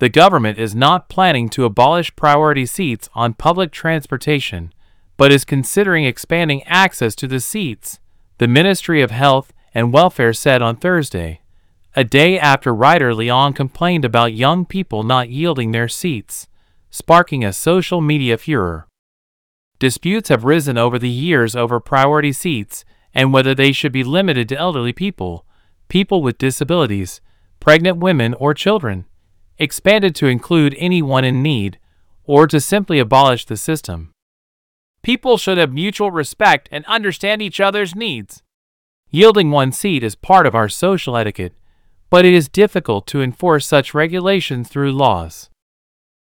the government is not planning to abolish priority seats on public transportation, but is considering expanding access to the seats, the Ministry of Health and Welfare said on Thursday, a day after writer Leon complained about young people not yielding their seats, sparking a social media furor. Disputes have risen over the years over priority seats and whether they should be limited to elderly people, people with disabilities, pregnant women, or children, expanded to include anyone in need, or to simply abolish the system. People should have mutual respect and understand each other's needs. Yielding one seat is part of our social etiquette, but it is difficult to enforce such regulations through laws.